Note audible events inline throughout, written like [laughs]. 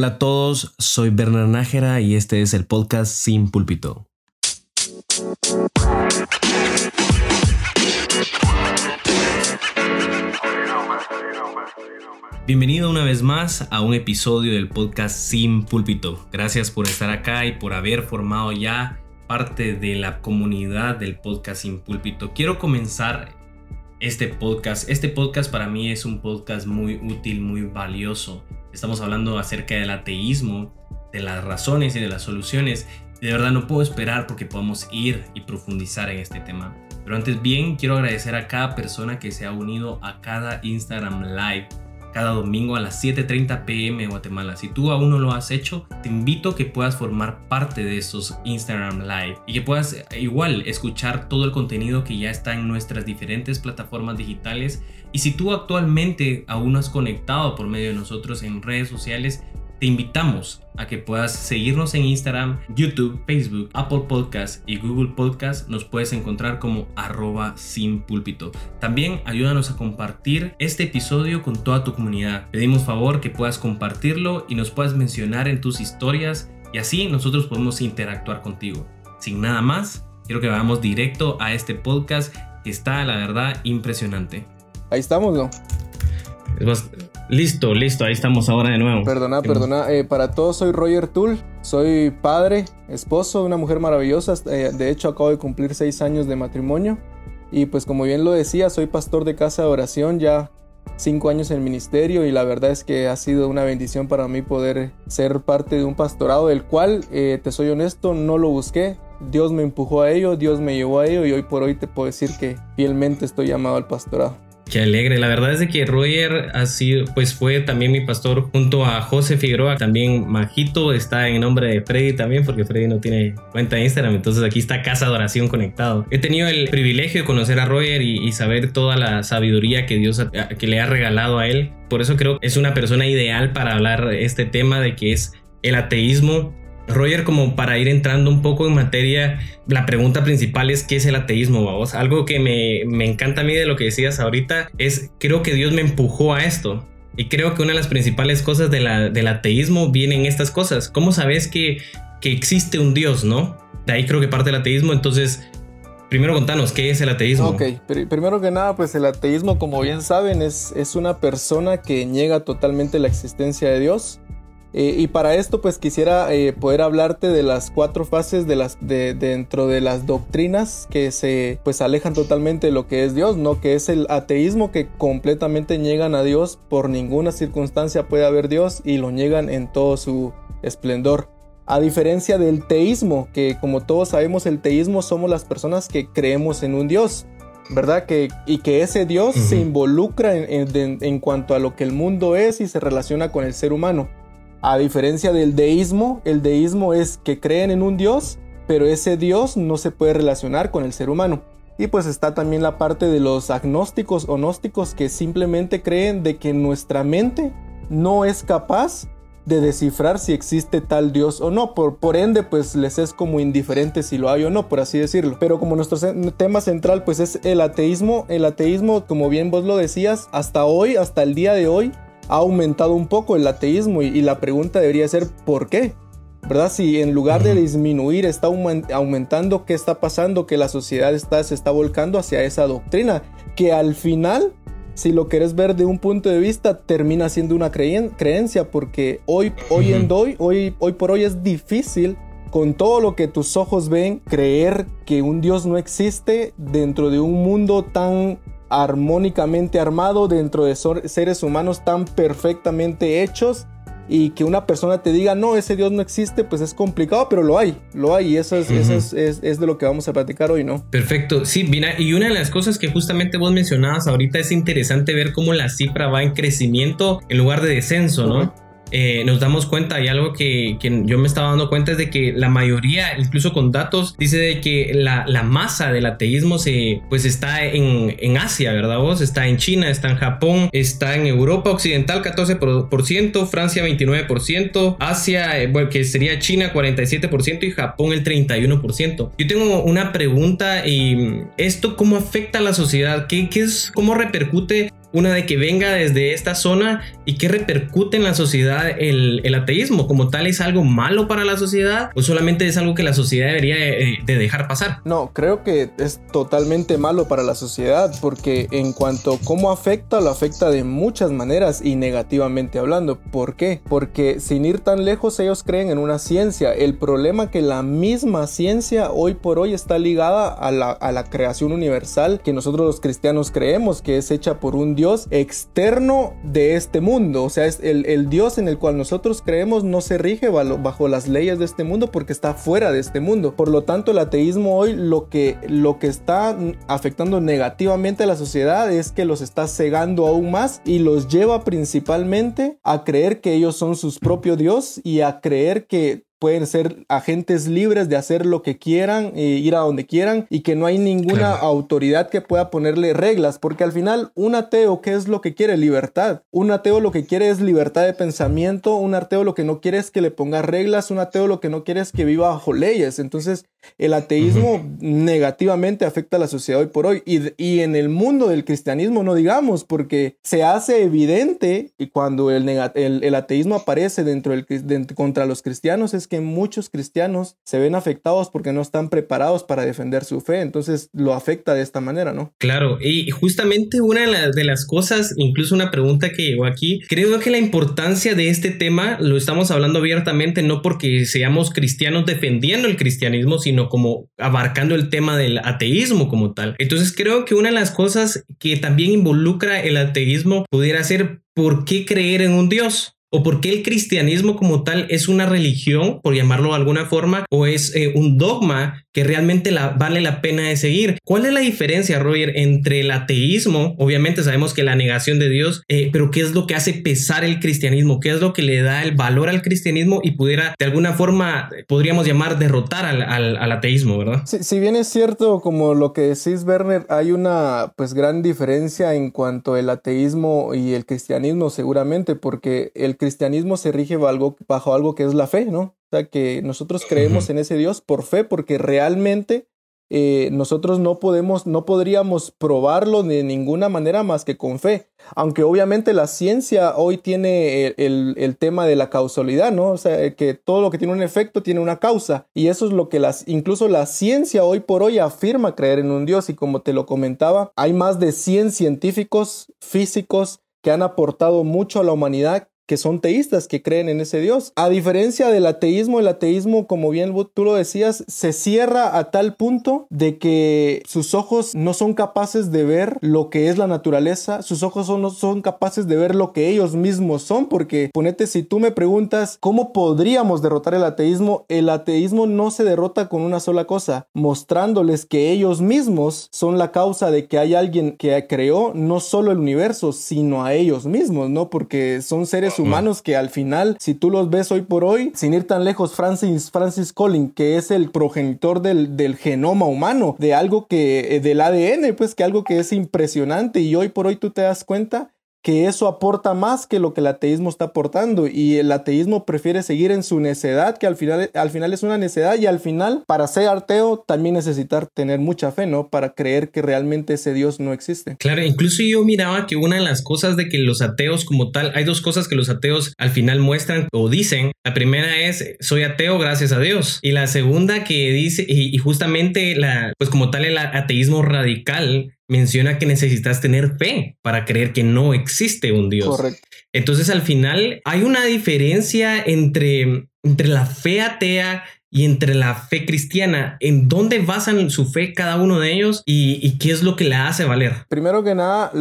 Hola a todos, soy Bernard Nájera y este es el podcast Sin Púlpito. Bienvenido una vez más a un episodio del podcast Sin Púlpito. Gracias por estar acá y por haber formado ya parte de la comunidad del podcast Sin Púlpito. Quiero comenzar este podcast. Este podcast para mí es un podcast muy útil, muy valioso Estamos hablando acerca del ateísmo, de las razones y de las soluciones. De verdad no puedo esperar porque podamos ir y profundizar en este tema. Pero antes bien, quiero agradecer a cada persona que se ha unido a cada Instagram Live cada domingo a las 7.30 pm Guatemala. Si tú aún no lo has hecho, te invito a que puedas formar parte de estos Instagram Live y que puedas eh, igual escuchar todo el contenido que ya está en nuestras diferentes plataformas digitales. Y si tú actualmente aún no has conectado por medio de nosotros en redes sociales, te invitamos a que puedas seguirnos en Instagram, YouTube, Facebook, Apple Podcast y Google Podcast. Nos puedes encontrar como arroba sin púlpito. También ayúdanos a compartir este episodio con toda tu comunidad. Pedimos favor que puedas compartirlo y nos puedas mencionar en tus historias y así nosotros podemos interactuar contigo. Sin nada más, quiero que vayamos directo a este podcast que está, la verdad, impresionante. Ahí estamos, ¿no? Listo, listo, ahí estamos ahora de nuevo. Perdona, perdona. Eh, para todos soy Roger Tull, soy padre, esposo de una mujer maravillosa. Eh, de hecho, acabo de cumplir seis años de matrimonio. Y pues como bien lo decía, soy pastor de casa de oración, ya cinco años en el ministerio y la verdad es que ha sido una bendición para mí poder ser parte de un pastorado del cual, eh, te soy honesto, no lo busqué. Dios me empujó a ello, Dios me llevó a ello y hoy por hoy te puedo decir que fielmente estoy llamado al pastorado. Qué alegre. La verdad es de que Roger ha sido, pues fue también mi pastor junto a José Figueroa. También Majito está en nombre de Freddy también, porque Freddy no tiene cuenta de Instagram. Entonces aquí está Casa de Oración conectado. He tenido el privilegio de conocer a Roger y, saber toda la sabiduría que Dios que le ha regalado a él. Por eso creo que es una persona ideal para hablar este tema de que es el ateísmo Roger, como para ir entrando un poco en materia, la pregunta principal es ¿qué es el ateísmo, vamos? Algo que me, encanta a mí de lo que decías ahorita es, creo que Dios me empujó a esto. Y creo que una de las principales cosas del ateísmo vienen estas cosas. ¿Cómo sabes que, que existe un Dios, no? De ahí creo que parte el ateísmo. Entonces, primero contanos, ¿qué es el ateísmo? Ok, primero que nada, pues el ateísmo, como bien saben, es, es una persona que niega totalmente la existencia de Dios eh, y para esto pues quisiera eh, poder hablarte de las cuatro fases de las de, dentro de las doctrinas que se pues alejan totalmente de lo que es Dios, no que es el ateísmo que completamente niegan a Dios por ninguna circunstancia puede haber Dios y lo niegan en todo su esplendor. A diferencia del teísmo, que como todos sabemos el teísmo somos las personas que creemos en un Dios. ¿verdad? Que, y que ese Dios se involucra en, cuanto a lo que el mundo es y se relaciona con el ser humano. A diferencia del deísmo, el deísmo es que creen en un Dios, pero ese Dios no se puede relacionar con el ser humano. Y pues está también la parte de los agnósticos o gnósticos que simplemente creen de que nuestra mente no es capaz de descifrar si existe tal Dios o no. Por, por ende, pues les es como indiferente si lo hay o no, por así decirlo. Pero como nuestro tema central pues es el ateísmo, el ateísmo, como bien vos lo decías, hasta hoy, hasta el día de hoy, ha aumentado un poco el ateísmo y, la pregunta debería ser ¿por qué? ¿Verdad? Si en lugar de disminuir está aumentando, ¿qué está pasando? Que la sociedad está, se está volcando hacia esa doctrina, que al final, si lo quieres ver de un punto de vista, termina siendo una creencia, porque hoy, hoy en hoy, hoy, hoy por hoy es difícil con todo lo que tus ojos ven, creer que un Dios no existe dentro de un mundo tan armónicamente armado dentro de seres humanos tan perfectamente hechos y que una persona te diga, no, ese Dios no existe, pues es complicado, pero lo hay, lo hay, y eso es, es, de lo que vamos a platicar hoy, ¿no? Perfecto, sí, mira, y una de las cosas que justamente vos mencionabas ahorita es interesante ver cómo la cifra va en crecimiento en lugar de descenso, ¿no? Eh, nos damos cuenta y algo que, yo me estaba dando cuenta es de que la mayoría, incluso con datos, dice de que la, masa del ateísmo se, pues está en, en, Asia, ¿verdad vos? Está en China, está en Japón, está en Europa Occidental 14%, Francia 29%, Asia, eh, bueno, que sería China 47% y Japón el 31%. Yo tengo una pregunta y esto cómo afecta a la sociedad, ¿Qué, qué es, cómo repercute una de que venga desde esta zona y que repercute en la sociedad el, ateísmo como tal es algo malo para la sociedad o solamente es algo que la sociedad debería de, dejar pasar. No, creo que es totalmente malo para la sociedad porque en cuanto a cómo afecta, lo afecta de muchas maneras y negativamente hablando. ¿Por qué? Porque sin ir tan lejos ellos creen en una ciencia. El problema que la misma ciencia hoy por hoy está ligada a la, a la creación universal que nosotros los cristianos creemos que es hecha por un Dios externo de este mundo. O sea, es el, Dios en el cual nosotros creemos no se rige bajo las leyes de este mundo porque está fuera de este mundo. Por lo tanto, el ateísmo hoy lo que, lo que está afectando negativamente a la sociedad es que los está cegando aún más y los lleva principalmente a creer que ellos son sus propios Dios y a creer que pueden ser agentes libres de hacer lo que quieran, e ir a donde quieran y que no hay ninguna autoridad que pueda ponerle reglas, porque al final un ateo, ¿qué es lo que quiere? Libertad. Un ateo lo que quiere es libertad de pensamiento, un ateo lo que no quiere es que le ponga reglas, un ateo lo que no quiere es que viva bajo leyes. Entonces, el ateísmo negativamente afecta a la sociedad hoy por hoy y, y, en el mundo del cristianismo no digamos, porque se hace evidente y cuando el, el, ateísmo aparece dentro del, contra los cristianos es que muchos cristianos se ven afectados porque no están preparados para defender su fe, entonces lo afecta de esta manera, ¿no? Claro, y justamente una de las cosas, incluso una pregunta que llegó aquí, creo que la importancia de este tema lo estamos hablando abiertamente, no porque seamos cristianos defendiendo el cristianismo, sino como abarcando el tema del ateísmo como tal. Entonces creo que una de las cosas que también involucra el ateísmo pudiera ser por qué creer en un Dios o por qué el cristianismo como tal es una religión, por llamarlo de alguna forma, o es eh, un dogma que realmente vale la pena de seguir. ¿Cuál es la diferencia, Roger, entre el ateísmo? Obviamente sabemos que la negación de Dios, eh, pero ¿qué es lo que hace pesar el cristianismo? ¿Qué es lo que le da el valor al cristianismo y pudiera de alguna forma, podríamos llamar, derrotar al, al, ateísmo, ¿verdad? si bien es cierto, como lo que decís, Werner, hay una pues gran diferencia en cuanto al ateísmo y el cristianismo seguramente, porque el cristianismo se rige bajo algo que es la fe, ¿no? O sea, que nosotros creemos en ese Dios por fe, porque realmente eh, nosotros no podemos, no podríamos probarlo de ninguna manera más que con fe. Aunque obviamente la ciencia hoy tiene el, tema de la causalidad, ¿no? O sea, que todo lo que tiene un efecto tiene una causa. Y eso es lo que las, incluso la ciencia hoy por hoy afirma creer en un Dios. Y como te lo comentaba, hay más de 100 científicos físicos que han aportado mucho a la humanidad que son teístas, que creen en ese Dios. A diferencia del ateísmo, el ateísmo, como bien tú lo decías, se cierra a tal punto de que sus ojos no son capaces de ver lo que es la naturaleza, sus ojos no son capaces de ver lo que ellos mismos son, porque ponete, si tú me preguntas cómo podríamos derrotar el ateísmo, el ateísmo no se derrota con una sola cosa, mostrándoles que ellos mismos son la causa de que hay alguien que creó no solo el universo, sino a ellos mismos, ¿no? Porque son seres humanos que al final, si tú los ves hoy por hoy, sin ir tan lejos, Francis, Francis Collins, que es el progenitor del, del genoma humano, de algo que, eh, del ADN, pues que algo que es impresionante y hoy por hoy tú te das cuenta que eso aporta más que lo que el ateísmo está aportando y el ateísmo prefiere seguir en su necedad que al final, al final es una necedad y al final para ser ateo también necesitar tener mucha fe, ¿no? Para creer que realmente ese Dios no existe. Claro, incluso yo miraba que una de las cosas de que los ateos como tal, hay dos cosas que los ateos al final muestran o dicen. La primera es soy ateo gracias a Dios y la segunda que dice y, y justamente la pues como tal el ateísmo radical menciona que necesitas tener fe para creer que no existe un Dios. Correcto. Entonces al final hay una diferencia entre, entre la fe atea y entre la fe cristiana, ¿en dónde basan su fe cada uno de ellos y, qué es lo que le hace valer? Primero que nada,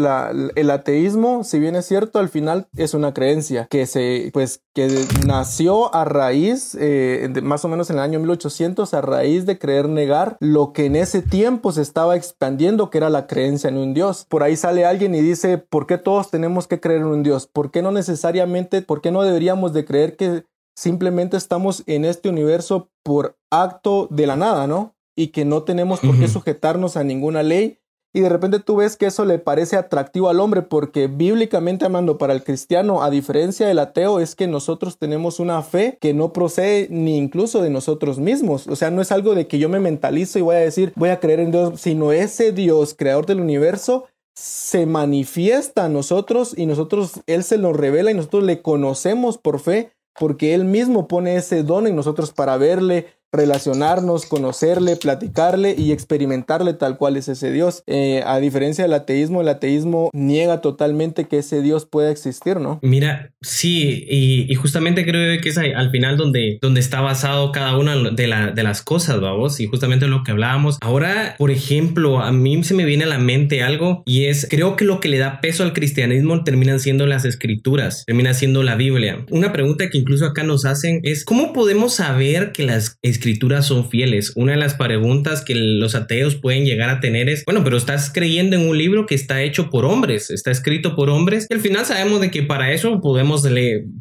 el ateísmo, si bien es cierto, al final es una creencia que se, pues, que nació a raíz, eh, más o menos en el año 1800, a raíz de creer negar lo que en ese tiempo se estaba expandiendo, que era la creencia en un Dios. Por ahí sale alguien y dice, ¿por qué todos tenemos que creer en un Dios? ¿Por qué no necesariamente, por qué no deberíamos de creer que simplemente estamos en este universo por acto de la nada, ¿no? Y que no tenemos por qué sujetarnos a ninguna ley. Y de repente tú ves que eso le parece atractivo al hombre porque bíblicamente amando para el cristiano, a diferencia del ateo, es que nosotros tenemos una fe que no procede ni incluso de nosotros mismos. O sea, no es algo de que yo me mentalizo y voy a decir, voy a creer en Dios, sino ese Dios, creador del universo, se manifiesta a nosotros y nosotros, Él se nos revela y nosotros le conocemos por fe porque Él mismo pone ese don en nosotros para verle, relacionarnos, conocerle, platicarle y experimentarle tal cual es ese Dios. Eh, a diferencia del ateísmo, el ateísmo niega totalmente que ese Dios pueda existir, ¿no? Mira, sí, y, justamente creo que es al final donde, donde está basado cada una de, la, de las cosas, vamos, y justamente lo que hablábamos. Ahora, por ejemplo, a mí se me viene a la mente algo y es, creo que lo que le da peso al cristianismo terminan siendo las escrituras, termina siendo la Biblia. Una pregunta que incluso acá nos hacen es, ¿cómo podemos saber que las escrituras escrituras son fieles. Una de las preguntas que los ateos pueden llegar a tener es, bueno, pero estás creyendo en un libro que está hecho por hombres, está escrito por hombres y al final sabemos de que para eso podemos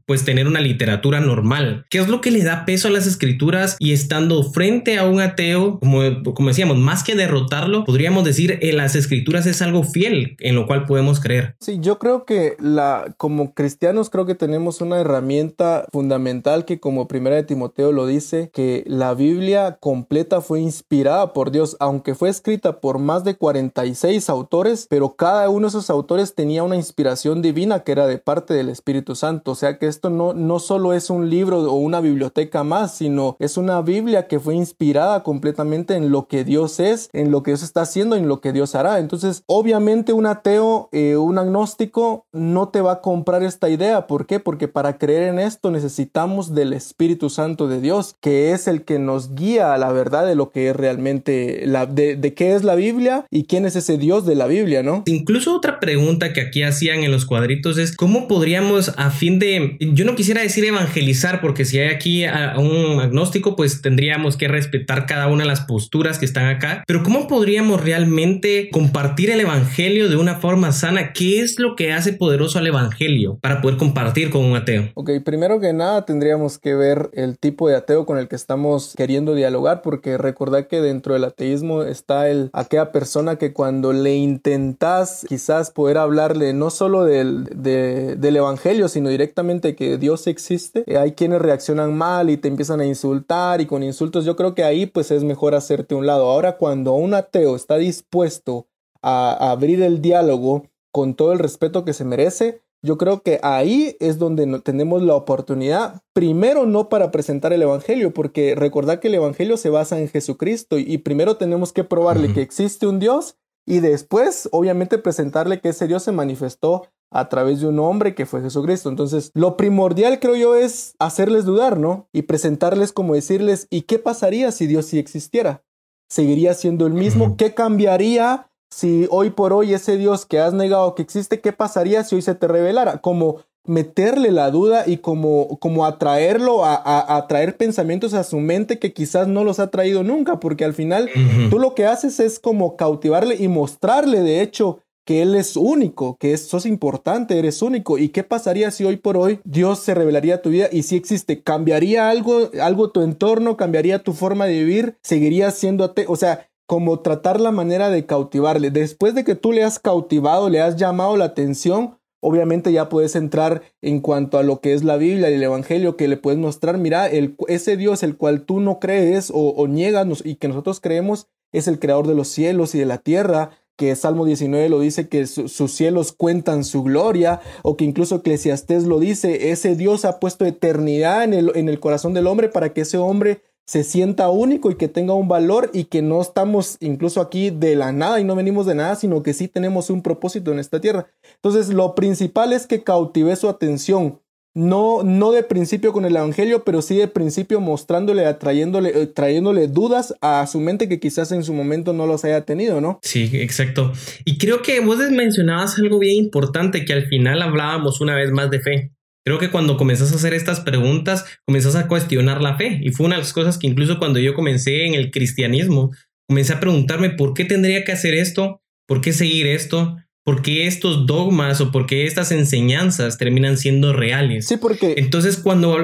pues tener una literatura normal. ¿Qué es lo que le da peso a las escrituras y estando frente a un ateo, como, como decíamos, más que derrotarlo, podríamos decir en las escrituras es algo fiel en lo cual podemos creer? Sí, yo creo que la como cristianos creo que tenemos una herramienta fundamental que como primera de Timoteo lo dice, que la la Biblia completa fue inspirada por Dios, aunque fue escrita por más de 46 autores, pero cada uno de esos autores tenía una inspiración divina que era de parte del Espíritu Santo. O sea que esto no, no solo es un libro o una biblioteca más, sino es una Biblia que fue inspirada completamente en lo que Dios es, en lo que Dios está haciendo, en lo que Dios hará. Entonces, obviamente un ateo, eh, un agnóstico, no te va a comprar esta idea. ¿Por qué? Porque para creer en esto necesitamos del Espíritu Santo de Dios, que es el que nos guía a la verdad de lo que es realmente la de, de, qué es la Biblia y quién es ese Dios de la Biblia, ¿no? Incluso otra pregunta que aquí hacían en los cuadritos es cómo podríamos a fin de yo no quisiera decir evangelizar porque si hay aquí a un agnóstico pues tendríamos que respetar cada una de las posturas que están acá, pero cómo podríamos realmente compartir el evangelio de una forma sana? ¿Qué es lo que hace poderoso al evangelio para poder compartir con un ateo? Ok, primero que nada tendríamos que ver el tipo de ateo con el que estamos queriendo dialogar porque recordad que dentro del ateísmo está el aquella persona que cuando le intentas quizás poder hablarle no solo del, del evangelio sino directamente que Dios existe eh, hay quienes reaccionan mal y te empiezan a insultar y con insultos. Yo creo que ahí pues es mejor hacerte un lado. Ahora cuando un ateo está dispuesto a abrir el diálogo con todo el respeto que se merece yo creo que ahí es donde tenemos la oportunidad, primero no para presentar el Evangelio, porque recordad que el Evangelio se basa en Jesucristo y primero tenemos que probarle que existe un Dios y después obviamente presentarle que ese Dios se manifestó a través de un hombre que fue Jesucristo. Entonces, lo primordial creo yo es hacerles dudar, ¿no? Y presentarles como decirles, ¿y qué pasaría si Dios sí existiera? ¿Seguiría siendo el mismo? ¿Qué cambiaría si hoy por hoy ese Dios que has negado que existe, ¿qué pasaría si hoy se te revelara? Como meterle la duda y como, como atraerlo a, atraer pensamientos a su mente que quizás no los ha traído nunca, porque al final tú lo que haces es como cautivarle y mostrarle de hecho que él es único, que es, sos importante, eres único. ¿Y qué pasaría si hoy por hoy Dios se revelaría a tu vida y si existe? ¿Cambiaría algo, algo tu entorno? ¿Cambiaría tu forma de vivir? ¿Seguirías siendo ateo? O sea, como tratar la manera de cautivarle. Después de que tú le has cautivado, le has llamado la atención, obviamente ya puedes entrar en cuanto a lo que es la Biblia y el Evangelio, que le puedes mostrar, mira, el, ese Dios el cual tú no crees o, niegas y que nosotros creemos es el creador de los cielos y de la tierra, que Salmo 19 lo dice que sus cielos cuentan su gloria, o que incluso Eclesiastés lo dice, ese Dios ha puesto eternidad en el, en el corazón del hombre para que ese hombre se sienta único y que tenga un valor y que no estamos incluso aquí de la nada y no venimos de nada, sino que sí tenemos un propósito en esta tierra. Entonces, lo principal es que cautive su atención, no, no de principio con el Evangelio, pero sí de principio mostrándole, atrayéndole, eh, trayéndole dudas a su mente que quizás en su momento no los haya tenido, ¿no? Sí, exacto. Y creo que vos mencionabas algo bien importante que al final hablábamos una vez más de fe. Creo que cuando comenzás a hacer estas preguntas, comenzás a cuestionar la fe. Y fue una de las cosas que incluso cuando yo comencé en el cristianismo, comencé a preguntarme por qué tendría que hacer esto, por qué seguir esto, por qué estos dogmas o por qué estas enseñanzas terminan siendo reales. Sí, porque... Entonces cuando...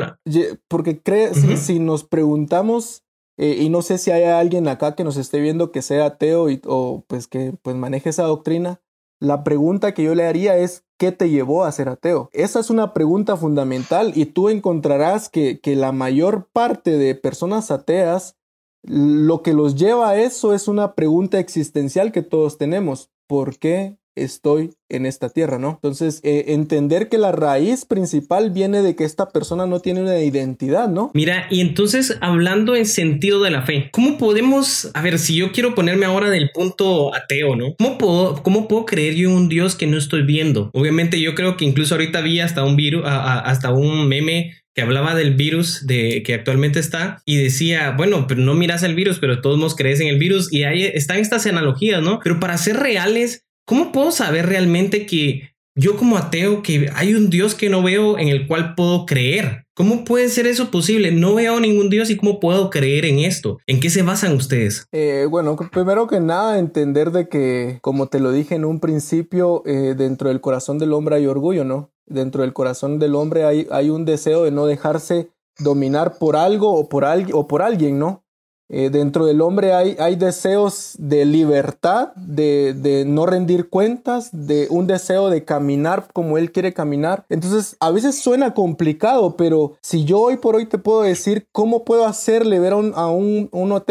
Porque cree, si, nos preguntamos, eh, y no sé si hay alguien acá que nos esté viendo que sea ateo y, o pues que pues maneje esa doctrina, la pregunta que yo le haría es, ¿qué te llevó a ser ateo? Esa es una pregunta fundamental y tú encontrarás que, que la mayor parte de personas ateas, lo que los lleva a eso es una pregunta existencial que todos tenemos. ¿Por qué estoy en esta tierra, ¿no? Entonces, eh, entender que la raíz principal viene de que esta persona no tiene una identidad, ¿no? Mira, y entonces hablando en sentido de la fe, ¿cómo podemos, a ver, si yo quiero ponerme ahora del punto ateo, ¿no? ¿Cómo puedo, cómo puedo creer yo en un Dios que no estoy viendo? Obviamente yo creo que incluso ahorita vi hasta un virus, hasta un meme que hablaba del virus de que actualmente está y decía, bueno, pero no miras el virus, pero todos nos crees en el virus y ahí están estas analogías, ¿no? Pero para ser reales, ¿cómo puedo saber realmente que yo como ateo, que hay un Dios que no veo en el cual puedo creer? ¿Cómo puede ser eso posible? No veo ningún Dios y cómo puedo creer en esto. ¿En qué se basan ustedes? Eh, bueno, primero que nada, entender de que, como te lo dije en un principio, eh, dentro del corazón del hombre hay orgullo, ¿no? Dentro del corazón del hombre hay, un deseo de no dejarse dominar por algo o por alguien, ¿no? Eh, dentro del hombre hay, deseos de libertad, de, no rendir cuentas, de un deseo de caminar como él quiere caminar. Entonces, a veces suena complicado, pero si yo hoy por hoy te puedo decir cómo puedo hacerle ver a un, a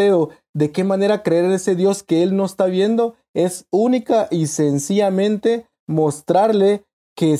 de qué manera creer en ese Dios que él no está viendo, es única y sencillamente mostrarle que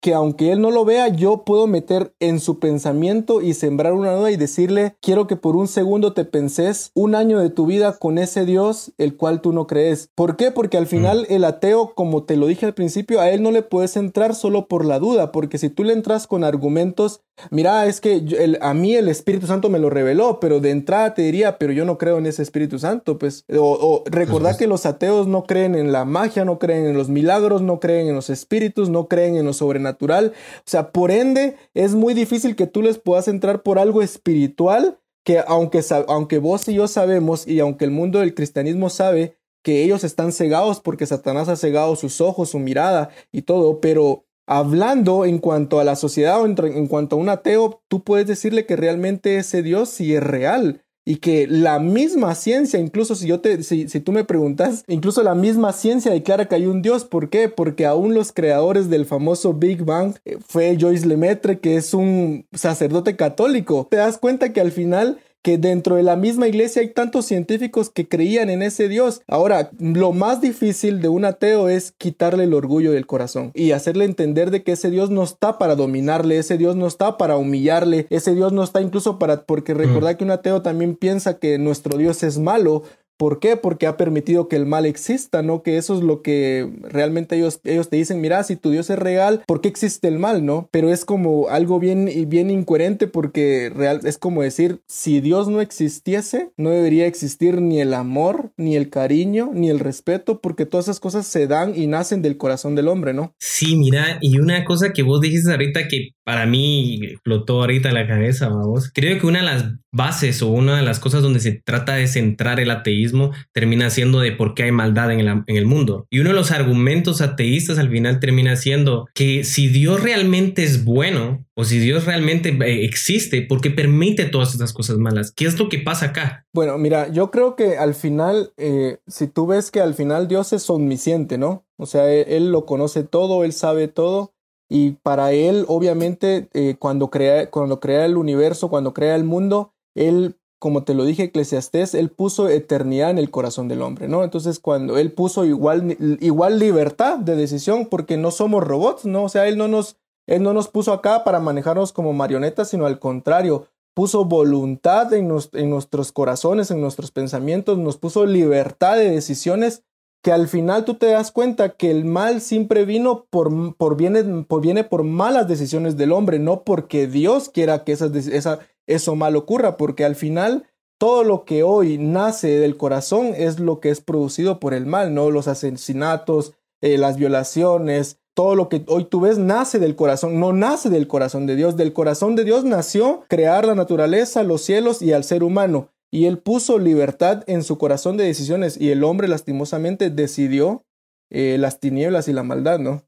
que aunque él no lo vea, yo puedo meter en su pensamiento y sembrar una duda y decirle, quiero que por un segundo te penses un año de tu vida con ese Dios el cual tú no crees. ¿Por qué? Porque al final mm. el ateo, como te lo dije al principio, a él no le puedes entrar solo por la duda, porque si tú le entras con argumentos, mira, es que a mí el Espíritu Santo me lo reveló, pero de entrada te diría, pero yo no creo en ese Espíritu Santo, pues, o, recordar que los ateos no creen en la magia, no creen en los milagros, no creen en los espíritus, no creen en lo sobrenatural natural. O sea, por ende, es muy difícil que tú les puedas entrar por algo espiritual que aunque, aunque vos y yo sabemos y aunque el mundo del cristianismo sabe que ellos están cegados porque Satanás ha cegado sus ojos, su mirada y todo, pero hablando en cuanto a la sociedad o en, en cuanto a un ateo, tú puedes decirle que realmente ese Dios sí es real y que la misma ciencia, incluso si yo te, si, si, tú me preguntas, incluso la misma ciencia declara que hay un Dios. ¿Por qué? Porque aún los creadores del famoso Big Bang eh, fue Joyce Lemaitre, que es un sacerdote católico. Te das cuenta que al final que dentro de la misma iglesia hay tantos científicos que creían en ese Dios. Ahora, lo más difícil de un ateo es quitarle el orgullo del corazón y hacerle entender de que ese Dios no está para dominarle, ese Dios no está para humillarle, ese Dios no está incluso para, porque recordar mm. que un ateo también piensa que nuestro Dios es malo, ¿Por qué? Porque ha permitido que el mal exista, ¿no? Que eso es lo que realmente ellos, ellos te dicen, mira, si tu Dios es real, ¿por qué existe el mal, no? Pero es como algo bien, bien incoherente porque real, es como decir, si Dios no existiese, no debería existir ni el amor, ni el cariño, ni el respeto, porque todas esas cosas se dan y nacen del corazón del hombre, ¿no? Sí, mira, y una cosa que vos dijiste ahorita que para mí flotó ahorita la cabeza, vamos, creo que una de las bases o una de las cosas donde se trata de centrar el ateísmo termina siendo de por qué hay maldad en el, en el mundo. Y uno de los argumentos ateístas al final termina siendo que si Dios realmente es bueno o si Dios realmente eh, existe, ¿por qué permite todas estas cosas malas? ¿Qué es lo que pasa acá? Bueno, mira, yo creo que al final, eh, si tú ves que al final Dios es omnisciente, ¿no? O sea, él, él lo conoce todo, él sabe todo. Y para él, obviamente, eh, cuando, crea, cuando crea el universo, cuando crea el mundo, él, como te lo dije, Eclesiastés, él puso eternidad en el corazón del hombre, ¿no? Entonces, cuando él puso igual, igual libertad de decisión, porque no somos robots, ¿no? O sea, él no nos, él no nos puso acá para manejarnos como marionetas, sino al contrario, puso voluntad en, en nuestros corazones, en nuestros pensamientos, nos puso libertad de decisiones que al final tú te das cuenta que el mal siempre vino por, por, viene, por, viene por malas decisiones del hombre, no porque Dios quiera que esas, esa, eso mal ocurra, porque al final todo lo que hoy nace del corazón es lo que es producido por el mal, ¿no? Los asesinatos, eh, las violaciones, todo lo que hoy tú ves nace del corazón, no nace del corazón de Dios. Del corazón de Dios nació crear la naturaleza, los cielos y al ser humano. Y él puso libertad en su corazón de decisiones y el hombre lastimosamente decidió eh, las tinieblas y la maldad, ¿no?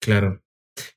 Claro.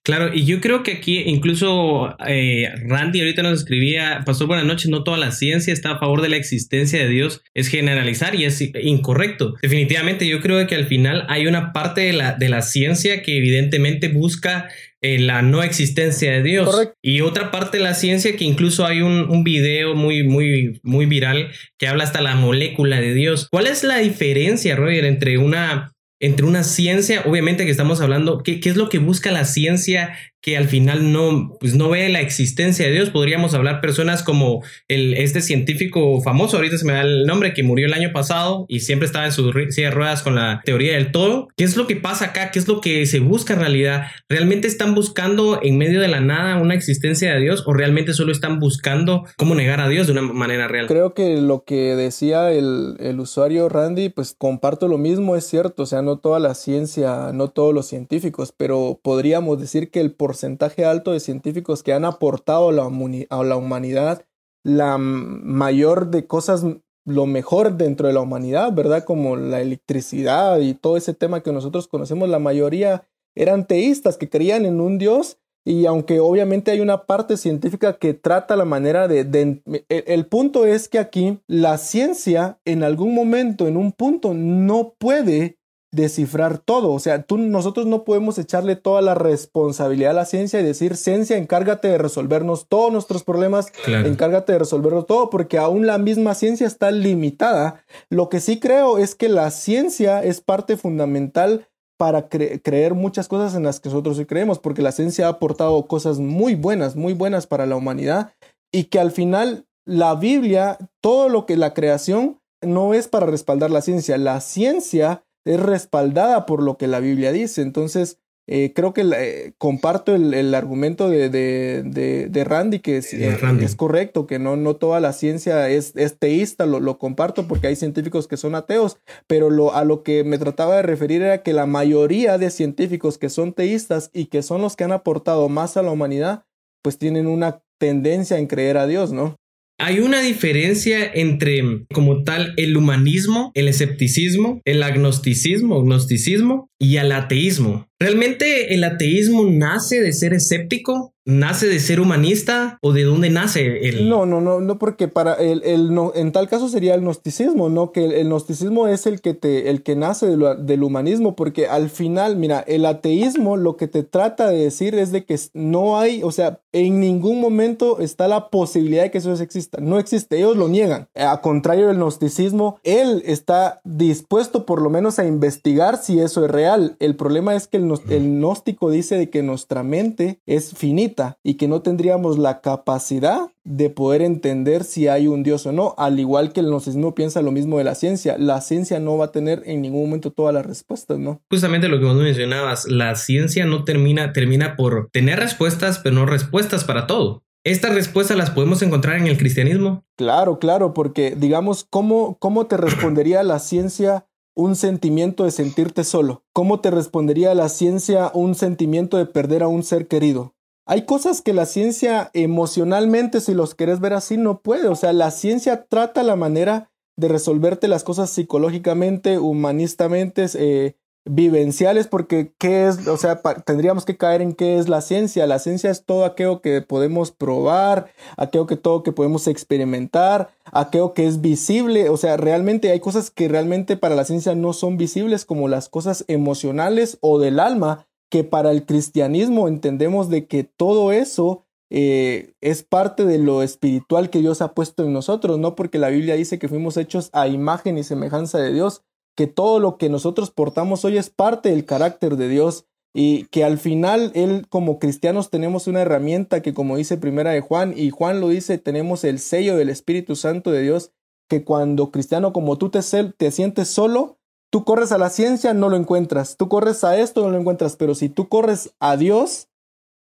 Claro, y yo creo que aquí incluso eh, Randy ahorita nos escribía, Pastor, buenas noches, no toda la ciencia está a favor de la existencia de Dios, es generalizar y es incorrecto. Definitivamente yo creo que al final hay una parte de la, de la ciencia que evidentemente busca eh, la no existencia de Dios. Y otra parte de la ciencia que incluso hay un, un, video muy, muy, muy viral que habla hasta la molécula de Dios. ¿Cuál es la diferencia, Roger, entre una entre una ciencia, obviamente que estamos hablando, ¿qué, es lo que busca la ciencia que al final no, pues no ve la existencia de Dios. Podríamos hablar personas como el, este científico famoso, ahorita se me da el nombre, que murió el año pasado y siempre estaba en su silla de ruedas con la teoría del todo. ¿Qué es lo que pasa acá? ¿Qué es lo que se busca en realidad? ¿Realmente están buscando en medio de la nada una existencia de Dios o realmente solo están buscando cómo negar a Dios de una manera real? Creo que lo que decía el, el usuario Randy, pues comparto lo mismo, es cierto, o sea, no toda la ciencia, no todos los científicos, pero podríamos decir que el por porcentaje alto de científicos que han aportado a la, humanidad la mayor de cosas, lo mejor dentro de la humanidad, ¿verdad? Como la electricidad y todo ese tema que nosotros conocemos, la mayoría eran teístas que creían en un Dios y aunque obviamente hay una parte científica que trata la manera de, el, punto es que aquí la ciencia en algún momento, en un punto, no puede descifrar todo. O sea, tú, nosotros no podemos echarle toda la responsabilidad a la ciencia y decir, ciencia, encárgate de resolvernos todos nuestros problemas, encárgate de resolverlo todo, porque aún la misma ciencia está limitada. Lo que sí creo es que la ciencia es parte fundamental para creer muchas cosas en las que nosotros sí creemos, porque la ciencia ha aportado cosas muy buenas, muy buenas para la humanidad, y que al final la Biblia, todo lo que la creación, no es para respaldar la ciencia. La ciencia es respaldada por lo que la Biblia dice. Entonces, eh, creo que eh, comparto el, argumento de, de, Randy, que es, es, correcto, que no, no toda la ciencia es, teísta, lo, lo, comparto porque hay científicos que son ateos, pero lo, a lo que me trataba de referir era que la mayoría de científicos que son teístas y que son los que han aportado más a la humanidad, pues tienen una tendencia en creer a Dios, ¿no? Hay una diferencia entre, como tal, el humanismo, el escepticismo, el agnosticismo, gnosticismo y el ateísmo. ¿Realmente el ateísmo nace de ser escéptico? ¿Nace de ser humanista? ¿O de dónde nace el...? No, no, no, no, porque para el, el no, en tal caso sería el gnosticismo, ¿no? Que el, gnosticismo es el que te, el que nace del humanismo, porque al final, mira, el ateísmo lo que te trata de decir es de que no hay, o sea, en ningún momento está la posibilidad de que eso exista. No existe, ellos lo niegan. A contrario del gnosticismo, él está dispuesto por lo menos a investigar si eso es real. El problema es que el, el gnóstico dice de que nuestra mente es finita y que no tendríamos la capacidad de poder entender si hay un Dios o no, al igual que el gnosticismo piensa lo mismo de la ciencia. La ciencia no va a tener en ningún momento todas las respuestas, ¿no? Justamente lo que vos mencionabas, la ciencia no termina, termina por tener respuestas, pero no respuestas para todo. ¿Estas respuestas las podemos encontrar en el cristianismo? Claro, claro, porque digamos, ¿cómo, cómo te respondería la ciencia un sentimiento de sentirte solo? ¿Cómo te respondería la ciencia un sentimiento de perder a un ser querido? Hay cosas que la ciencia emocionalmente, si los querés ver así, no puede. O sea, la ciencia trata la manera de resolverte las cosas psicológicamente, humanistamente, eh, vivenciales, porque qué es, o sea, tendríamos que caer en qué es la ciencia. La ciencia es todo aquello que podemos probar, aquello que todo que podemos experimentar, aquello que es visible. O sea, realmente hay cosas que realmente para la ciencia no son visibles, como las cosas emocionales o del alma, que para el cristianismo entendemos de que todo eso eh, es parte de lo espiritual que Dios ha puesto en nosotros, no porque la Biblia dice que fuimos hechos a imagen y semejanza de Dios, que todo lo que nosotros portamos hoy es parte del carácter de Dios y que al final él como cristianos tenemos una herramienta que como dice primera de Juan y Juan lo dice, tenemos el sello del Espíritu Santo de Dios que cuando cristiano como tú te, te sientes solo, tú corres a la ciencia, no lo encuentras, tú corres a esto, no lo encuentras, pero si tú corres a Dios,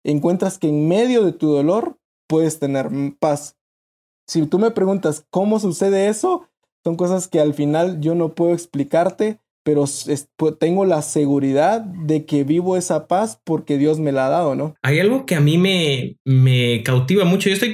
encuentras que en medio de tu dolor puedes tener paz. Si tú me preguntas cómo sucede eso, son cosas que al final yo no puedo explicarte, pero tengo la seguridad de que vivo esa paz porque Dios me la ha dado, ¿no? Hay algo que a mí me, me cautiva mucho. Yo estoy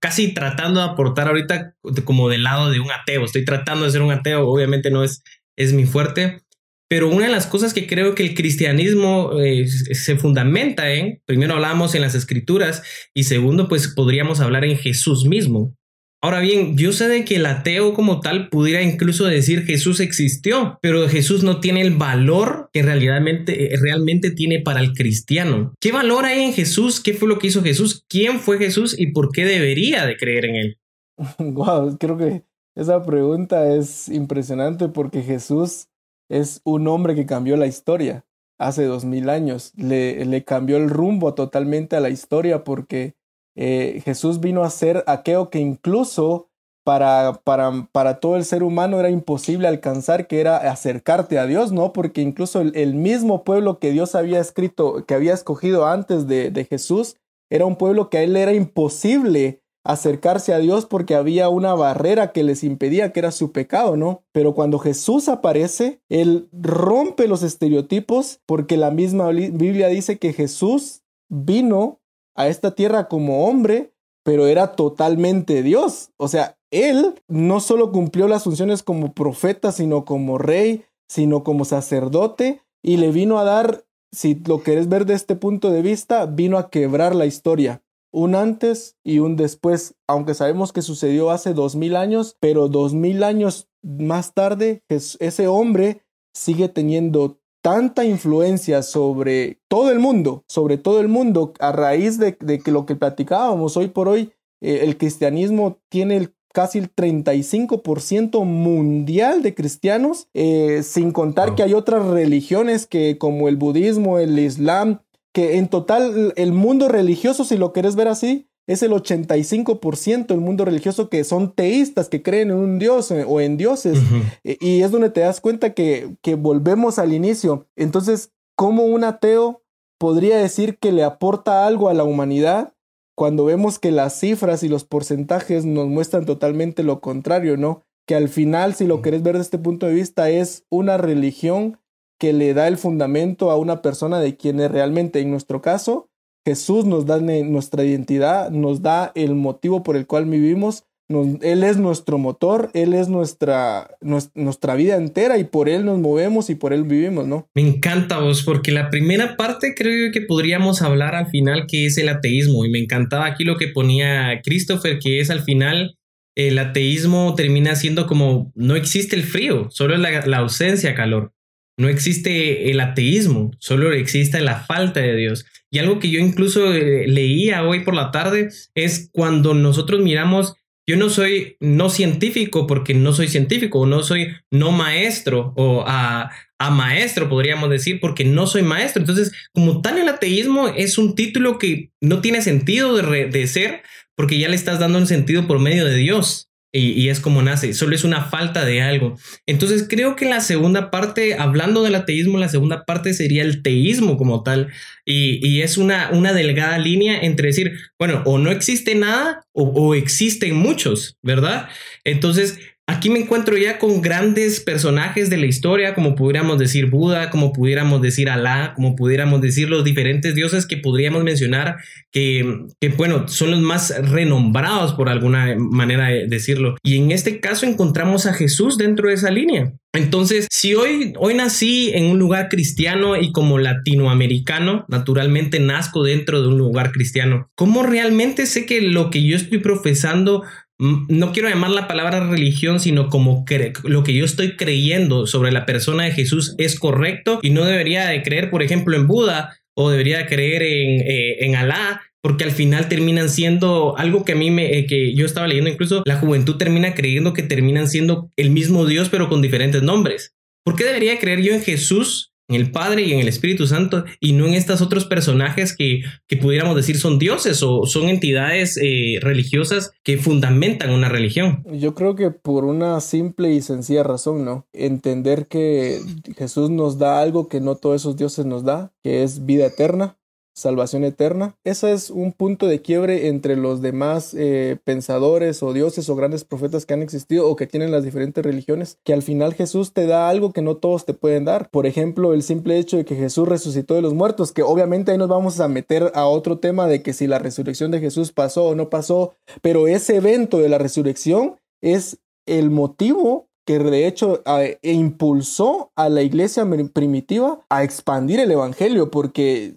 casi tratando de aportar ahorita como del lado de un ateo. Estoy tratando de ser un ateo. Obviamente no es, es mi fuerte. Pero una de las cosas que creo que el cristianismo eh, se fundamenta en, primero hablamos en las escrituras y segundo, pues podríamos hablar en Jesús mismo. Ahora bien, yo sé de que el ateo como tal pudiera incluso decir Jesús existió, pero Jesús no tiene el valor que realmente, eh, realmente tiene para el cristiano. ¿Qué valor hay en Jesús? ¿Qué fue lo que hizo Jesús? ¿Quién fue Jesús y por qué debería de creer en él? [laughs] Wow, creo que esa pregunta es impresionante porque Jesús es un hombre que cambió la historia hace dos mil años. Le, le, cambió el rumbo totalmente a la historia porque eh, Jesús vino a ser aquello que incluso para, para, para, todo el ser humano era imposible alcanzar, que era acercarte a Dios, ¿no? Porque incluso el, mismo pueblo que Dios había escrito, que había escogido antes de, de, Jesús, era un pueblo que a él era imposible acercarse a Dios porque había una barrera que les impedía, que era su pecado, ¿no? Pero cuando Jesús aparece, él rompe los estereotipos porque la misma Biblia dice que Jesús vino a esta tierra como hombre, pero era totalmente Dios. O sea, él no solo cumplió las funciones como profeta, sino como rey, sino como sacerdote, y le vino a dar, si lo querés ver de este punto de vista, vino a quebrar la historia. Un antes y un después, aunque sabemos que sucedió hace dos mil años, pero dos mil años más tarde, ese hombre sigue teniendo tanta influencia sobre todo el mundo, sobre todo el mundo, a raíz de, que lo que platicábamos hoy por hoy, eh, el cristianismo tiene el casi el 35% mundial de cristianos, eh, sin contar que hay otras religiones que como el budismo, el islam, que en total el mundo religioso, si lo quieres ver así, es el 85% del mundo religioso que son teístas, que creen en un dios eh, o en dioses. E, y es donde te das cuenta que, que volvemos al inicio. Entonces, ¿cómo un ateo podría decir que le aporta algo a la humanidad cuando vemos que las cifras y los porcentajes nos muestran totalmente lo contrario, ¿no? Que al final, si lo querés ver desde este punto de vista, es una religión que le da el fundamento a una persona de quien es realmente, en nuestro caso, Jesús nos da nuestra identidad, nos da el motivo por el cual vivimos. él es nuestro motor, Él es nuestra, nuestra vida entera y por Él nos movemos y por Él vivimos, ¿no? Me encanta vos, porque la primera parte creo que podríamos hablar al final que es el ateísmo y me encantaba aquí lo que ponía Christopher, que es al final el ateísmo termina siendo como no existe el frío, solo la, la ausencia de calor. No existe el ateísmo, solo existe la falta de Dios. Y algo que yo incluso eh, leía hoy por la tarde es cuando nosotros miramos, yo no soy no científico porque no soy científico, o no soy no maestro o a, maestro, podríamos decir, porque no soy maestro. Entonces, como tal, el ateísmo es un título que no tiene sentido de, de ser porque ya le estás dando un sentido por medio de Dios. Y, es como nace, solo es una falta de algo. Entonces creo que la segunda parte, hablando del ateísmo, la segunda parte sería el teísmo como tal. Y, es una, una delgada línea entre decir, bueno, o no existe nada o, o existen muchos, ¿verdad? Entonces Aquí me encuentro ya con grandes personajes de la historia, como pudiéramos decir Buda, como pudiéramos decir Alá, como pudiéramos decir los diferentes dioses que podríamos mencionar, que, bueno, son los más renombrados por alguna manera de decirlo. Y en este caso encontramos a Jesús dentro de esa línea. Entonces, si hoy, hoy nací en un lugar cristiano y como latinoamericano, naturalmente nazco dentro de un lugar cristiano, ¿cómo realmente sé que lo que yo estoy profesando no quiero llamar la palabra religión, sino como lo que yo estoy creyendo sobre la persona de Jesús es correcto y no debería de creer, por ejemplo, en Buda o debería de creer en, eh, en Alá, porque al final terminan siendo algo que a mí me, eh, que yo estaba leyendo, incluso la juventud termina creyendo que terminan siendo el mismo Dios, pero con diferentes nombres. ¿Por qué debería creer yo en Jesús en el Padre y en el Espíritu Santo y no en estos otros personajes que, que pudiéramos decir son dioses o son entidades eh, religiosas que fundamentan una religión. Yo creo que por una simple y sencilla razón, ¿no? Entender que Jesús nos da algo que no todos esos dioses nos da, que es vida eterna, salvación eterna. Ese es un punto de quiebre entre los demás eh, pensadores o dioses o grandes profetas que han existido o que tienen las diferentes religiones, que al final Jesús te da algo que no todos te pueden dar. Por ejemplo, el simple hecho de que Jesús resucitó de los muertos, que obviamente ahí nos vamos a meter a otro tema de que si la resurrección de Jesús pasó o no pasó, pero ese evento de la resurrección es el motivo que de hecho impulsó a la iglesia primitiva a expandir el evangelio, porque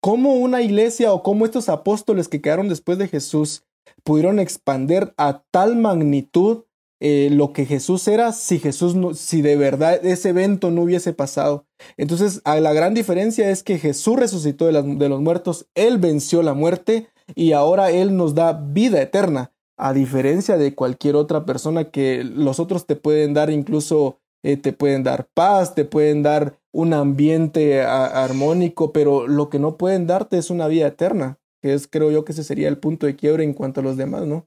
cómo una iglesia o cómo estos apóstoles que quedaron después de Jesús pudieron expander a tal magnitud eh, lo que Jesús era si Jesús no, si de verdad ese evento no hubiese pasado. Entonces, la gran diferencia es que Jesús resucitó de, los muertos, Él venció la muerte y ahora Él nos da vida eterna, a diferencia de cualquier otra persona que los otros te pueden dar incluso eh, te pueden dar paz, te pueden dar un ambiente armónico, pero lo que no pueden darte es una vida eterna, que es creo yo que ese sería el punto de quiebre en cuanto a los demás, ¿no?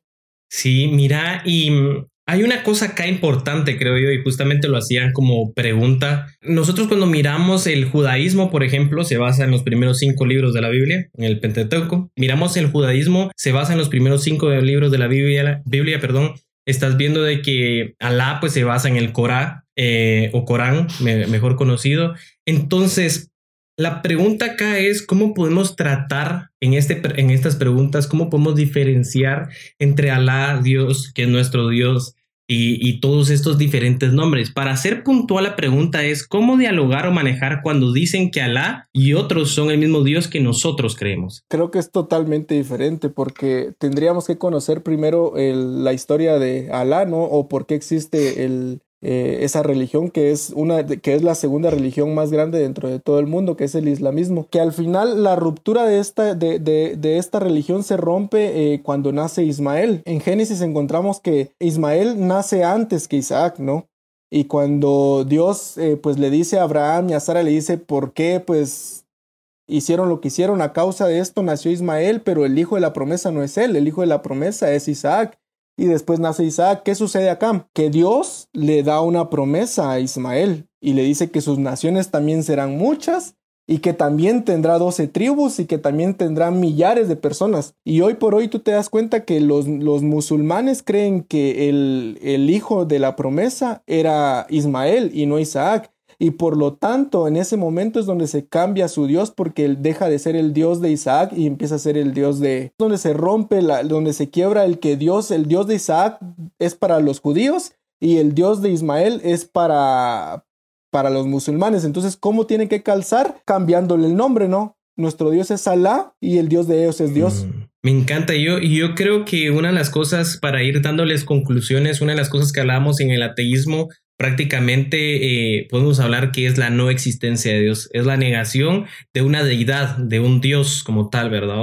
Sí, mira, y mm, hay una cosa acá importante, creo yo, y justamente lo hacían como pregunta. Nosotros cuando miramos el judaísmo, por ejemplo, se basa en los primeros cinco libros de la Biblia, en el Pentateuco. Miramos el judaísmo, se basa en los primeros cinco libros de la Biblia, Biblia perdón. Estás viendo de que Alá pues se basa en el Corán eh, o Corán, mejor conocido. Entonces, la pregunta acá es cómo podemos tratar en, este, en estas preguntas, cómo podemos diferenciar entre Alá, Dios, que es nuestro Dios, y, todos estos diferentes nombres. Para ser puntual, la pregunta es cómo dialogar o manejar cuando dicen que Alá y otros son el mismo Dios que nosotros creemos. Creo que es totalmente diferente porque tendríamos que conocer primero la historia de Alá, ¿no? O por qué existe el, eh, esa religión que es una que es la segunda religión más grande dentro de todo el mundo que es el islamismo que al final la ruptura de esta de, de, esta religión se rompe eh, cuando nace Ismael. En Génesis encontramos que Ismael nace antes que Isaac no y cuando Dios eh, pues le dice a Abraham y a Sara le dice por qué pues hicieron lo que hicieron a causa de esto nació Ismael pero el hijo de la promesa no es él el hijo de la promesa es Isaac y después nace Isaac. ¿Qué sucede acá? Que Dios le da una promesa a Ismael y le dice que sus naciones también serán muchas y que también tendrá doce tribus y que también tendrá millares de personas. Y hoy por hoy tú te das cuenta que los, los musulmanes creen que el, el hijo de la promesa era Ismael y no Isaac y por lo tanto en ese momento es donde se cambia su Dios porque él deja de ser el Dios de Isaac y empieza a ser el Dios de donde se rompe la, donde se quiebra el que Dios el Dios de Isaac es para los judíos y el Dios de Ismael es para para los musulmanes. Entonces cómo tiene que calzar cambiándole el nombre no nuestro Dios es Alá y el Dios de ellos es Dios. Mm, me encanta. Yo y yo creo que una de las cosas para ir dándoles conclusiones una de las cosas que hablamos en el ateísmo prácticamente eh, podemos hablar que es la no existencia de Dios, es la negación de una deidad, de un Dios como tal, ¿verdad?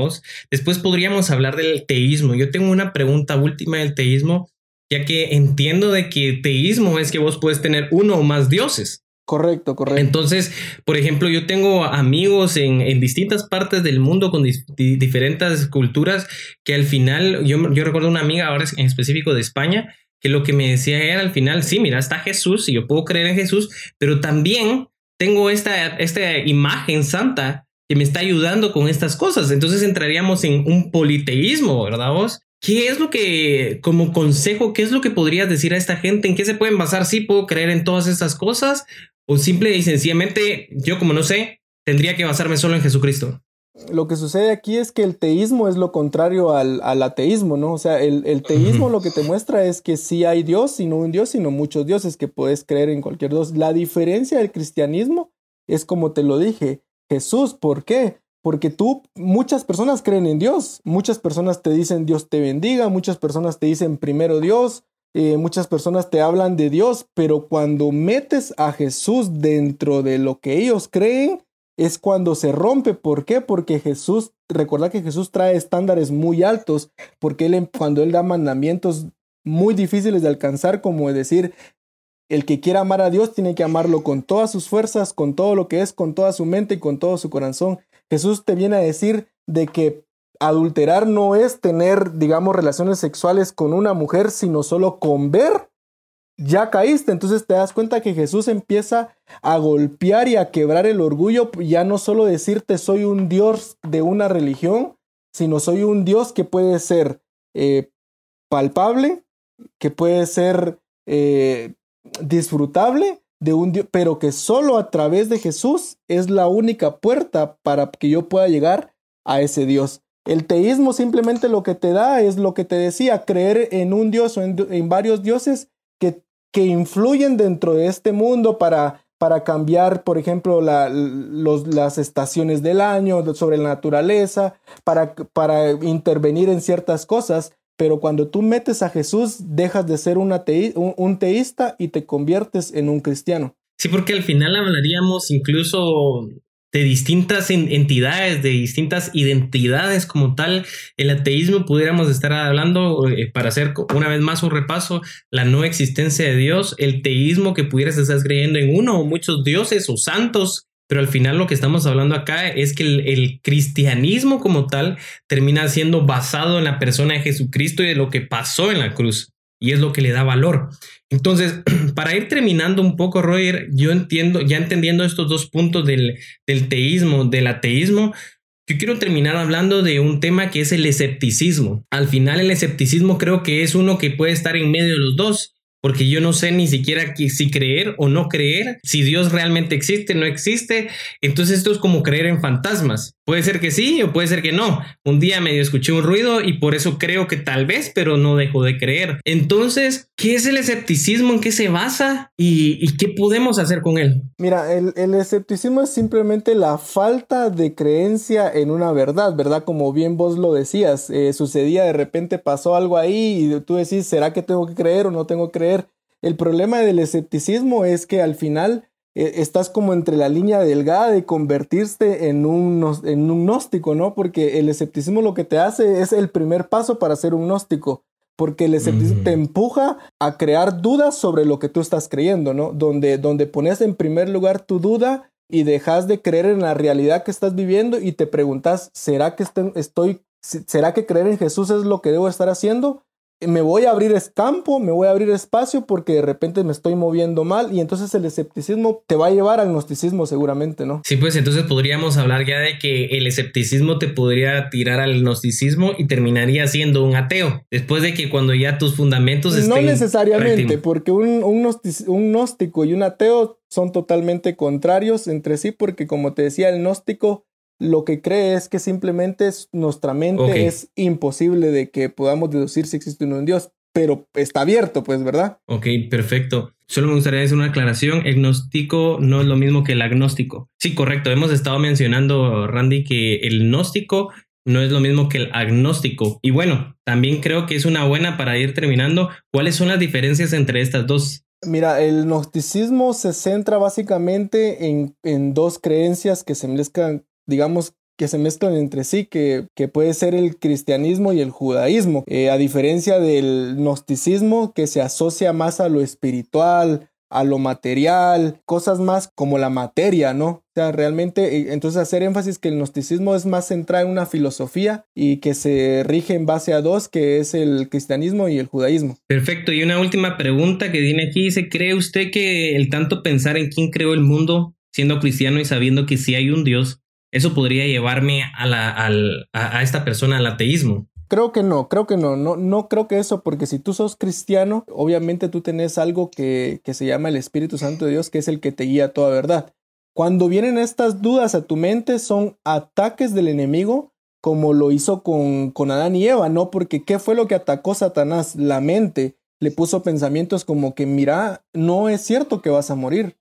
Después podríamos hablar del teísmo. Yo tengo una pregunta última del teísmo, ya que entiendo de que teísmo es que vos puedes tener uno o más dioses. Correcto, correcto. Entonces, por ejemplo, yo tengo amigos en, distintas partes del mundo con diferentes culturas que al final, yo, yo recuerdo una amiga ahora en específico de España, que lo que me decía era al final, sí, mira, está Jesús y yo puedo creer en Jesús, pero también tengo esta, esta imagen santa que me está ayudando con estas cosas. Entonces entraríamos en un politeísmo, ¿verdad vos? ¿Qué es lo que, como consejo, qué es lo que podrías decir a esta gente? ¿En qué se pueden basar? ¿Sí puedo creer en todas estas cosas? ¿O simple y sencillamente, yo como no sé, tendría que basarme solo en Jesucristo? Lo que sucede aquí es que el teísmo es lo contrario al, ateísmo, ¿no? O sea, el, teísmo lo que te muestra es que sí hay Dios y no un Dios, sino muchos dioses que puedes creer en cualquier Dios. La diferencia del cristianismo es como te lo dije, Jesús, ¿por qué? Porque tú, muchas personas creen en Dios, muchas personas te dicen Dios te bendiga, muchas personas te dicen primero Dios, eh, muchas personas te hablan de Dios, pero cuando metes a Jesús dentro de lo que ellos creen, es cuando se rompe. ¿Por qué? Porque Jesús, recuerda que Jesús trae estándares muy altos, porque él, cuando Él da mandamientos muy difíciles de alcanzar, como decir, el que quiera amar a Dios tiene que amarlo con todas sus fuerzas, con todo lo que es, con toda su mente y con todo su corazón. Jesús te viene a decir de que adulterar no es tener, digamos, relaciones sexuales con una mujer, sino solo con ver ya caíste. Entonces te das cuenta que Jesús empieza a golpear y a quebrar el orgullo, ya no solo decirte soy un Dios de una religión, sino soy un Dios que puede ser eh, palpable, que puede ser eh, disfrutable de un Dios, pero que solo a través de Jesús es la única puerta para que yo pueda llegar a ese Dios. El teísmo simplemente lo que te da es lo que te decía, creer en un Dios o en varios dioses que que influyen dentro de este mundo para, para cambiar, por ejemplo, las estaciones del año, sobre la naturaleza, para, para intervenir en ciertas cosas. Pero cuando tú metes a Jesús, dejas de ser un, un teísta y te conviertes en un cristiano. Sí, porque al final hablaríamos incluso de distintas entidades, de distintas identidades como tal. El ateísmo pudiéramos estar hablando, eh, para hacer una vez más un repaso, la no existencia de Dios, el teísmo que pudieras estar creyendo en uno o muchos dioses o santos, pero al final lo que estamos hablando acá es que el, el, cristianismo como tal termina siendo basado en la persona de Jesucristo y de lo que pasó en la cruz y es lo que le da valor. Entonces, [clears throat] para ir terminando un poco, Roger, yo entiendo, ya entendiendo estos dos puntos del, del teísmo, del ateísmo, yo quiero terminar hablando de un tema que es el escepticismo. Al final el escepticismo creo que es uno que puede estar en medio de los dos porque yo no sé ni siquiera si creer o no creer, si Dios realmente existe o no existe. Entonces esto es como creer en fantasmas. Puede ser que sí o puede ser que no. Un día medio escuché un ruido y por eso creo que tal vez, pero no dejo de creer. Entonces, ¿qué es el escepticismo? ¿En qué se basa? ¿Y, qué podemos hacer con él? Mira, el, escepticismo es simplemente la falta de creencia en una verdad, ¿verdad? Como bien vos lo decías, eh, sucedía de repente, pasó algo ahí y tú decís, ¿será que tengo que creer o no tengo que creer? El problema del escepticismo es que al final estás como entre la línea delgada de convertirte en un, en un gnóstico, ¿no? Porque el escepticismo lo que te hace es el primer paso para ser un gnóstico. Porque el escepticismo te empuja a crear dudas sobre lo que tú estás creyendo, ¿no? Donde, donde pones en primer lugar tu duda y dejas de creer en la realidad que estás viviendo y te preguntas, ¿será que estoy, será que creer en Jesús es lo que debo estar haciendo? Me voy a abrir campo, me voy a abrir espacio porque de repente me estoy moviendo mal y entonces el escepticismo te va a llevar al gnosticismo seguramente, ¿no? Sí, pues entonces podríamos hablar ya de que el escepticismo te podría tirar al gnosticismo y terminaría siendo un ateo, después de que cuando ya tus fundamentos estén... No necesariamente, porque un, un gnóstico y un ateo son totalmente contrarios entre sí porque como te decía, el gnóstico lo que cree es que simplemente es, nuestra mente es imposible de que podamos deducir si existe un Dios, pero está abierto, pues, ¿verdad? Ok, perfecto. Solo me gustaría hacer una aclaración. El gnóstico no es lo mismo que el agnóstico. Sí, correcto. Hemos estado mencionando, Randy, que el gnóstico no es lo mismo que el agnóstico. Y bueno, también creo que es una buena para ir terminando. ¿Cuáles son las diferencias entre estas dos? Mira, el gnosticismo se centra básicamente en, en dos creencias que se mezclan digamos, que se mezclan entre sí, que, que, puede ser el cristianismo y el judaísmo, eh, a diferencia del gnosticismo que se asocia más a lo espiritual, a lo material, cosas más como la materia, ¿no? O sea, realmente, eh, entonces hacer énfasis que el gnosticismo es más centrado en una filosofía y que se rige en base a dos, que es el cristianismo y el judaísmo. Perfecto, y una última pregunta que viene aquí dice, ¿cree usted que el tanto pensar en quién creó el mundo, siendo cristiano y sabiendo que sí hay un Dios, eso podría llevarme a, la, a, esta persona al ateísmo. Creo que no, creo que no, no, no creo que eso, porque si tú sos cristiano, obviamente tú tenés algo que, que se llama el Espíritu Santo de Dios, que es el que te guía toda verdad. Cuando vienen estas dudas a tu mente, son ataques del enemigo, como lo hizo con, con Adán y Eva, ¿no? Porque ¿qué fue lo que atacó Satanás? La mente. Le puso pensamientos como que, mira, no es cierto que vas a morir.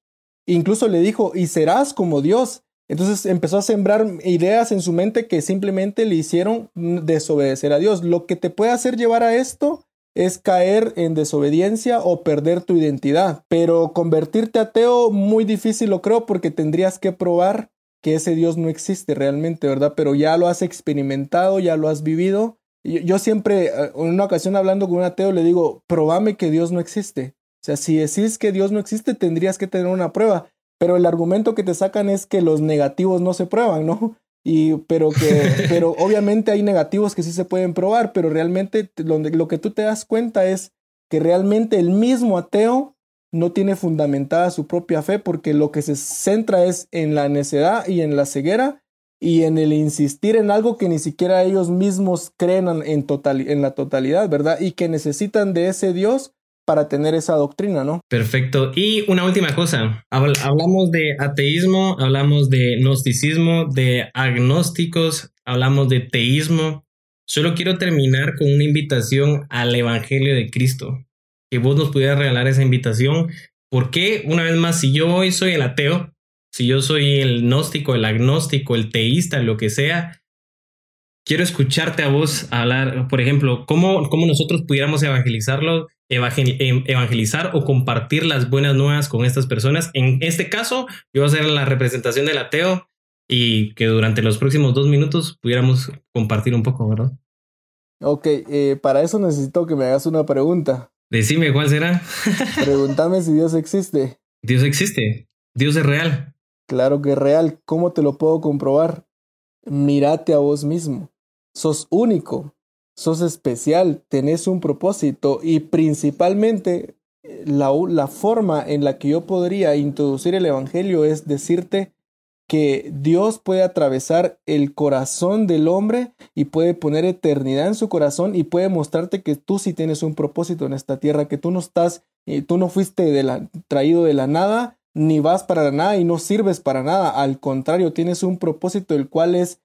Incluso le dijo, y serás como Dios. Entonces empezó a sembrar ideas en su mente que simplemente le hicieron desobedecer a Dios. Lo que te puede hacer llevar a esto es caer en desobediencia o perder tu identidad. Pero convertirte ateo muy difícil lo creo porque tendrías que probar que ese Dios no existe realmente, ¿verdad? Pero ya lo has experimentado, ya lo has vivido. Yo, siempre, eh, en una ocasión hablando con un ateo, le digo, probame que Dios no existe. O sea, si decís que Dios no existe, tendrías que tener una prueba pero el argumento que te sacan es que los negativos no se prueban, ¿no? Y, pero que, [laughs] pero obviamente hay negativos que sí se pueden probar, pero realmente lo, lo que tú te das cuenta es que realmente el mismo ateo no tiene fundamentada su propia fe porque lo que se centra es en la necedad y en la ceguera y en el insistir en algo que ni siquiera ellos mismos creen en, total, en la totalidad, ¿verdad? Y que necesitan de ese Dios para tener esa doctrina, ¿no? Perfecto. Y una última cosa, hablamos de ateísmo, hablamos de gnosticismo, de agnósticos, hablamos de teísmo. Solo quiero terminar con una invitación al Evangelio de Cristo. Que vos nos pudieras regalar esa invitación. Porque, una vez más, si yo hoy soy el ateo, si yo soy el gnóstico, el agnóstico, el teísta, lo que sea, quiero escucharte a vos hablar, por ejemplo, cómo, cómo nosotros pudiéramos evangelizarlo Em, evangelizar o compartir las buenas nuevas con estas personas. En este caso, yo voy a ser la representación del ateo. y que durante los próximos dos minutos pudiéramos compartir un poco, ¿verdad? Ok, eh, para eso necesito que me hagas una pregunta. Decime cuál será. [laughs] Pregúntame si Dios existe. Dios existe. Dios es real. Claro que es real. ¿Cómo te lo puedo comprobar? Mírate a vos mismo. Sos único. Sos especial. Tenés un propósito. Y principalmente la, la forma en la que yo podría introducir el Evangelio es decirte que Dios puede atravesar el corazón del hombre y puede poner eternidad en su corazón y puede mostrarte que tú sí tienes un propósito en esta tierra, que tú no estás, eh, tú no fuiste traído de la nada, ni vas para nada y no sirves para nada. Al contrario, tienes un propósito el cual es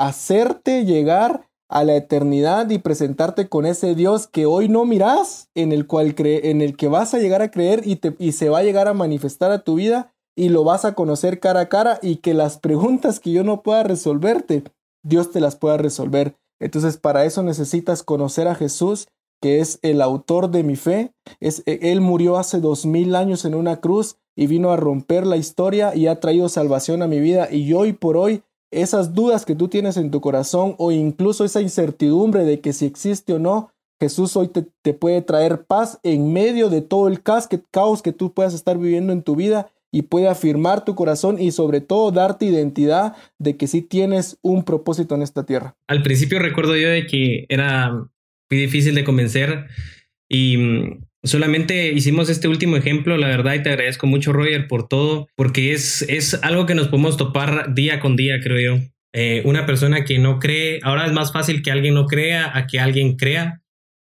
hacerte llegar a la eternidad y presentarte con ese Dios que hoy no miras, en el cual cree, en el que vas a llegar a creer y, te, y se va a llegar a manifestar a tu vida y lo vas a conocer cara a cara y que las preguntas que yo no pueda resolverte, Dios te las pueda resolver. Entonces para eso necesitas conocer a Jesús, que es el autor de mi fe. Es, e, él murió hace dos mil años en una cruz y vino a romper la historia y ha traído salvación a mi vida. Y hoy por hoy, esas dudas que tú tienes en tu corazón o incluso esa incertidumbre de que si existe o no, Jesús hoy te, puede traer paz en medio de todo el caos que, caos que tú puedas estar viviendo en tu vida y puede afirmar tu corazón y sobre todo darte identidad de que sí tienes un propósito en esta tierra. Al principio recuerdo yo de que era muy difícil de convencer y mm, solamente hicimos este último ejemplo, la verdad, y te agradezco mucho Roger por todo, porque es, es algo que nos podemos topar día con día, creo yo. Eh, una persona que no cree, ahora es más fácil que alguien no crea a que alguien crea.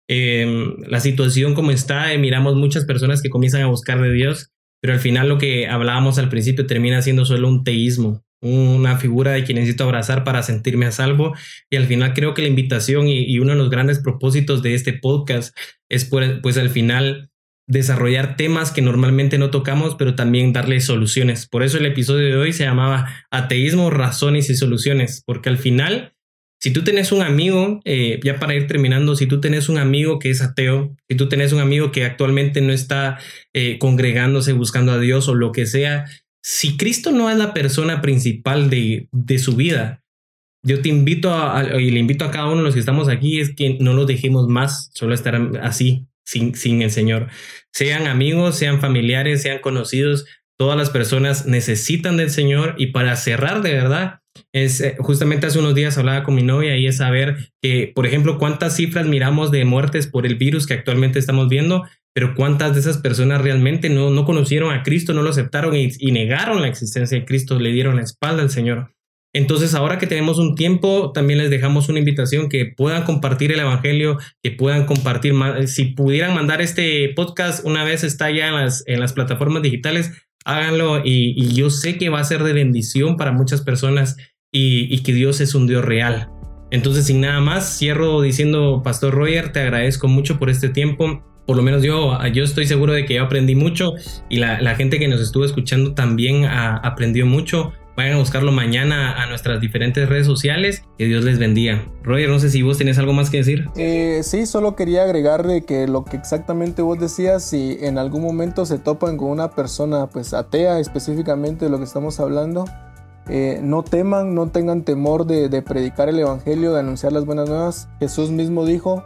Em, la situación como está, eh, miramos muchas personas que comienzan a buscar de Dios pero al final lo que hablábamos al principio termina siendo solo un teísmo, una figura de quien necesito abrazar para sentirme a salvo. Y al final creo que la invitación y, uno de los grandes propósitos de este podcast es pues, pues al final desarrollar temas que normalmente no tocamos, pero también darle soluciones. Por eso el episodio de hoy se llamaba Ateísmo, Razones y Soluciones, porque al final si tú tenés un amigo, eh, ya para ir terminando, si tú tenés un amigo que es ateo, si tú tenés un amigo que actualmente no está eh, congregándose, buscando a Dios o lo que sea, si Cristo no es la persona principal de, de su vida, yo te invito a, y le invito a cada uno de los que estamos aquí, es que no lo dejemos más solo estar así, sin, sin el Señor. Sean amigos, sean familiares, sean conocidos, todas las personas necesitan del Señor y para cerrar de verdad, es eh, justamente hace unos días hablaba con mi novia y es saber que, por ejemplo, cuántas cifras miramos de muertes por el virus que actualmente estamos viendo, pero cuántas de esas personas realmente no, no conocieron a Cristo, no lo aceptaron y, negaron la existencia de Cristo, le dieron la espalda al Señor. Entonces, ahora que tenemos un tiempo, también les dejamos una invitación que puedan compartir el Evangelio, que puedan compartir, si pudieran mandar este podcast una vez está ya en las, en las plataformas digitales, háganlo y, yo sé que va a ser de bendición para muchas personas y, que Dios es un Dios real. Entonces, sin nada más, cierro diciendo, Pastor Roger, te agradezco mucho por este tiempo. Por lo menos yo, yo estoy seguro de que yo aprendí mucho y la, gente que nos estuvo escuchando también aprendió mucho. Vayan a buscarlo mañana a nuestras diferentes redes sociales. Que Dios les bendiga. Roger, no sé si vos tenés algo más que decir. Eh, sí, solo quería agregar de que lo que exactamente vos decías, si en algún momento se topan con una persona pues atea específicamente de lo que estamos hablando, eh, no teman, no tengan temor de, de predicar el Evangelio, de anunciar las buenas nuevas. Jesús mismo dijo,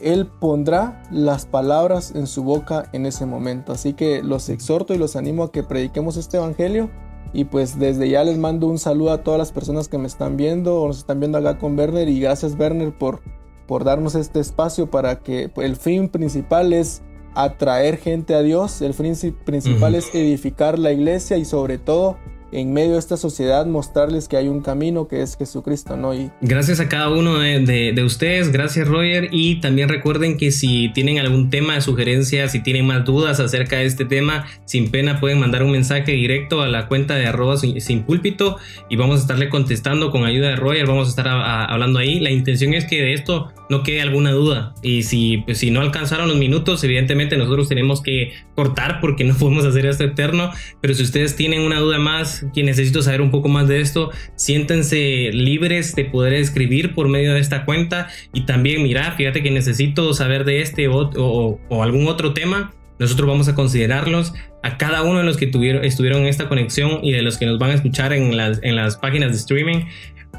Él pondrá las palabras en su boca en ese momento. Así que los exhorto y los animo a que prediquemos este Evangelio y pues desde ya les mando un saludo a todas las personas que me están viendo o nos están viendo acá con Werner. Y gracias Werner por, por darnos este espacio para que el fin principal es atraer gente a Dios. El fin principal es edificar la iglesia y sobre todo en medio de esta sociedad mostrarles que hay un camino que es Jesucristo, ¿no? Y gracias a cada uno de, ustedes, gracias Roger, y también recuerden que si tienen algún tema de sugerencia, si tienen más dudas acerca de este tema, sin pena pueden mandar un mensaje directo a la cuenta de arroba sin, púlpito y vamos a estarle contestando con ayuda de Roger, vamos a estar hablando ahí. La intención es que de esto no quede alguna duda. Y si, pues, si no alcanzaron los minutos, evidentemente nosotros tenemos que cortar porque no [laughs] podemos hacer esto eterno. Pero si ustedes tienen una duda más, que necesito saber un poco más de esto, siéntense libres de poder escribir por medio de esta cuenta. Y también, mira, fíjate que necesito saber de este o, algún otro tema nosotros vamos a considerarlos a cada uno de los que tuvieron, estuvieron en esta conexión y de los que nos van a escuchar en las, en las páginas de streaming.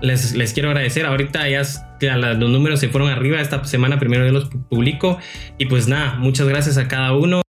Les, les quiero agradecer. Ahorita ya, ya los números se fueron arriba. Esta semana primero yo los publico. Y pues nada, muchas gracias a cada uno.